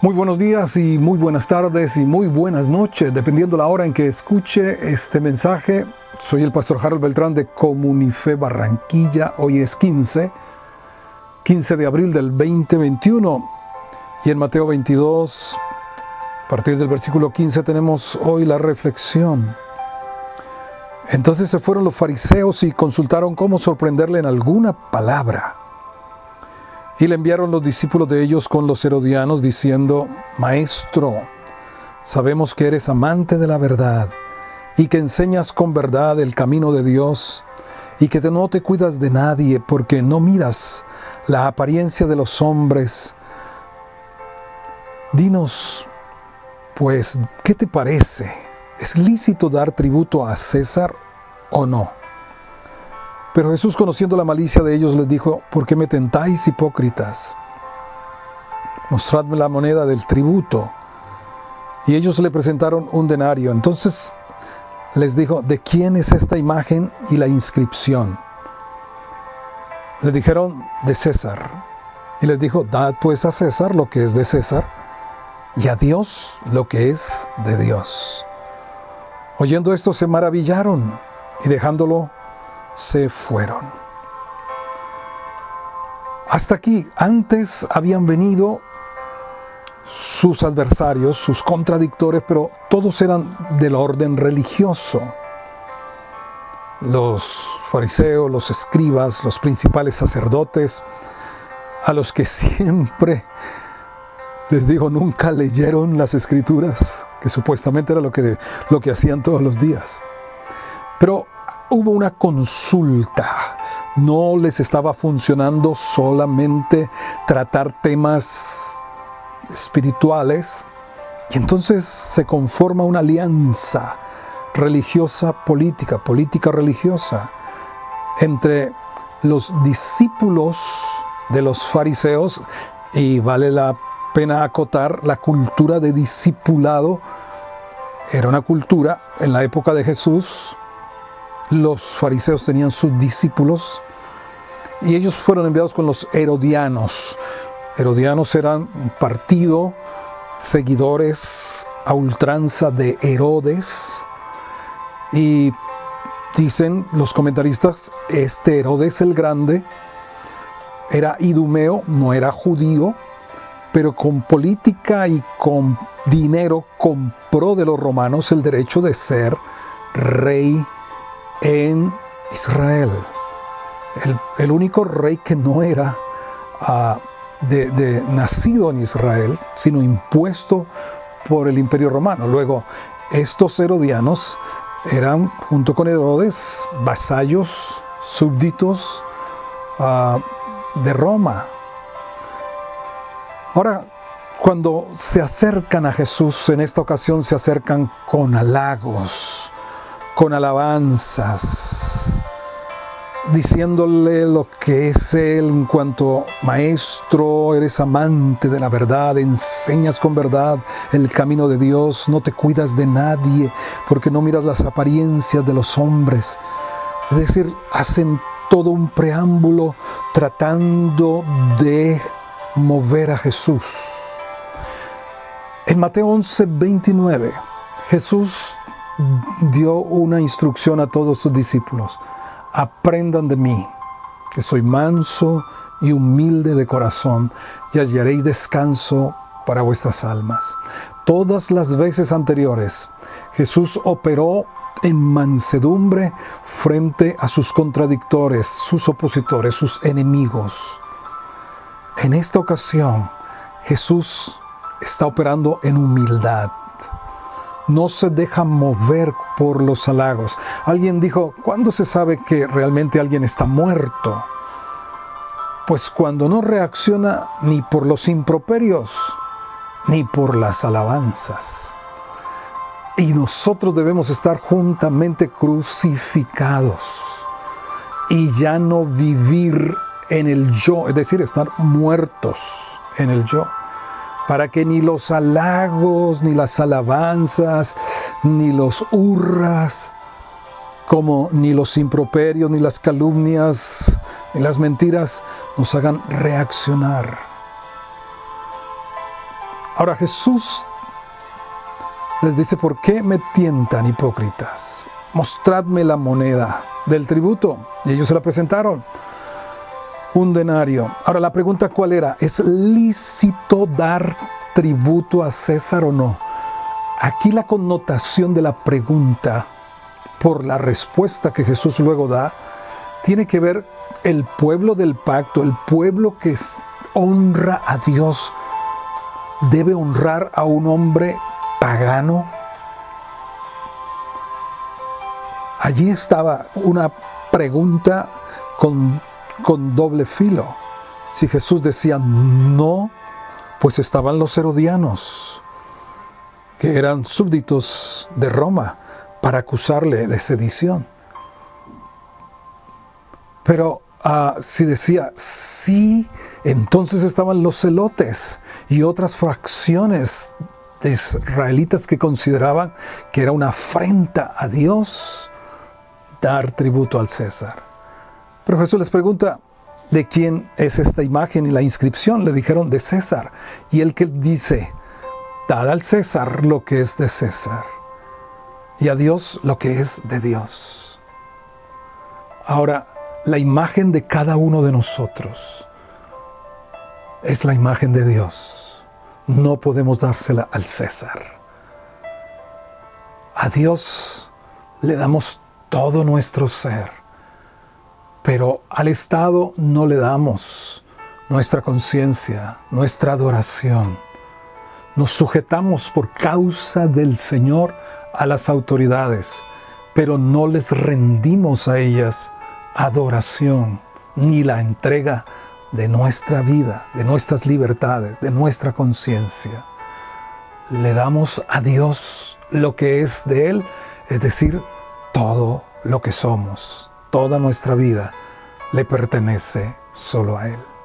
Muy buenos días y muy buenas tardes y muy buenas noches, dependiendo la hora en que escuche este mensaje. Soy el pastor Harold Beltrán de Comunife Barranquilla. Hoy es 15, 15 de abril del 2021. Y en Mateo 22, a partir del versículo 15, tenemos hoy la reflexión. Entonces se fueron los fariseos y consultaron cómo sorprenderle en alguna palabra. Y le enviaron los discípulos de ellos con los herodianos diciendo, Maestro, sabemos que eres amante de la verdad y que enseñas con verdad el camino de Dios y que no te cuidas de nadie porque no miras la apariencia de los hombres. Dinos, pues, ¿qué te parece? ¿Es lícito dar tributo a César o no? Pero Jesús, conociendo la malicia de ellos, les dijo, ¿por qué me tentáis, hipócritas? Mostradme la moneda del tributo. Y ellos le presentaron un denario. Entonces les dijo, ¿de quién es esta imagen y la inscripción? Le dijeron, de César. Y les dijo, dad pues a César lo que es de César y a Dios lo que es de Dios. Oyendo esto se maravillaron y dejándolo se fueron. Hasta aquí, antes habían venido sus adversarios, sus contradictores, pero todos eran del orden religioso. Los fariseos, los escribas, los principales sacerdotes, a los que siempre les digo, nunca leyeron las escrituras, que supuestamente era lo que, lo que hacían todos los días. Pero hubo una consulta. No les estaba funcionando solamente tratar temas espirituales. Y entonces se conforma una alianza religiosa política, política religiosa, entre los discípulos de los fariseos, y vale la pena acotar la cultura de discipulado, era una cultura en la época de Jesús los fariseos tenían sus discípulos y ellos fueron enviados con los herodianos. Herodianos eran un partido, seguidores a ultranza de Herodes y dicen los comentaristas, este Herodes el Grande era idumeo, no era judío, pero con política y con dinero compró de los romanos el derecho de ser rey en Israel. El, único rey que no era ah, de, nacido en Israel, sino impuesto por el imperio romano. Luego, estos herodianos eran, junto con Herodes, vasallos, súbditos ah, de Roma. Ahora, cuando se acercan a Jesús, en esta ocasión se acercan con halagos, con alabanzas, diciéndole lo que es Él en cuanto maestro, eres amante de la verdad, enseñas con verdad el camino de Dios, no te cuidas de nadie porque no miras las apariencias de los hombres. Es decir, hacen todo un preámbulo tratando de mover a Jesús. En Mateo 11, 29, Jesús dio una instrucción a todos sus discípulos. Aprendan de mí, que soy manso y humilde de corazón, y hallaréis descanso para vuestras almas. Todas las veces anteriores, Jesús operó en mansedumbre frente a sus contradictores, sus opositores, sus enemigos. En esta ocasión, Jesús está operando en humildad no se deja mover por los halagos. Alguien dijo, ¿cuándo se sabe que realmente alguien está muerto? Pues cuando no reacciona ni por los improperios, ni por las alabanzas. Y nosotros debemos estar juntamente crucificados y ya no vivir en el yo, es decir, estar muertos en el yo para que ni los halagos, ni las alabanzas, ni los hurras, como ni los improperios, ni las calumnias, ni las mentiras nos hagan reaccionar. Ahora Jesús les dice, ¿por qué me tientan hipócritas? Mostradme la moneda del tributo. Y ellos se la presentaron. Un denario. Ahora la pregunta cuál era, ¿es lícito dar tributo a César o no? Aquí la connotación de la pregunta por la respuesta que Jesús luego da tiene que ver el pueblo del pacto, el pueblo que honra a Dios, debe honrar a un hombre pagano. Allí estaba una pregunta con, con doble filo. Si Jesús decía no, pues estaban los herodianos, que eran súbditos de Roma, para acusarle de sedición. Pero ah, si decía sí, entonces estaban los celotes y otras fracciones de israelitas que consideraban que era una afrenta a Dios dar tributo al César. Pero Jesús les pregunta, ¿de quién es esta imagen y la inscripción? Le dijeron de César. Y el que dice, dad al César lo que es de César y a Dios lo que es de Dios. Ahora, la imagen de cada uno de nosotros es la imagen de Dios. No podemos dársela al César. A Dios le damos todo nuestro ser, pero al Estado no le damos nuestra conciencia, nuestra adoración. Nos sujetamos por causa del Señor a las autoridades, pero no les rendimos a ellas adoración ni la entrega de nuestra vida, de nuestras libertades, de nuestra conciencia. Le damos a Dios lo que es de Él, es decir, todo lo que somos, toda nuestra vida le pertenece solo a Él.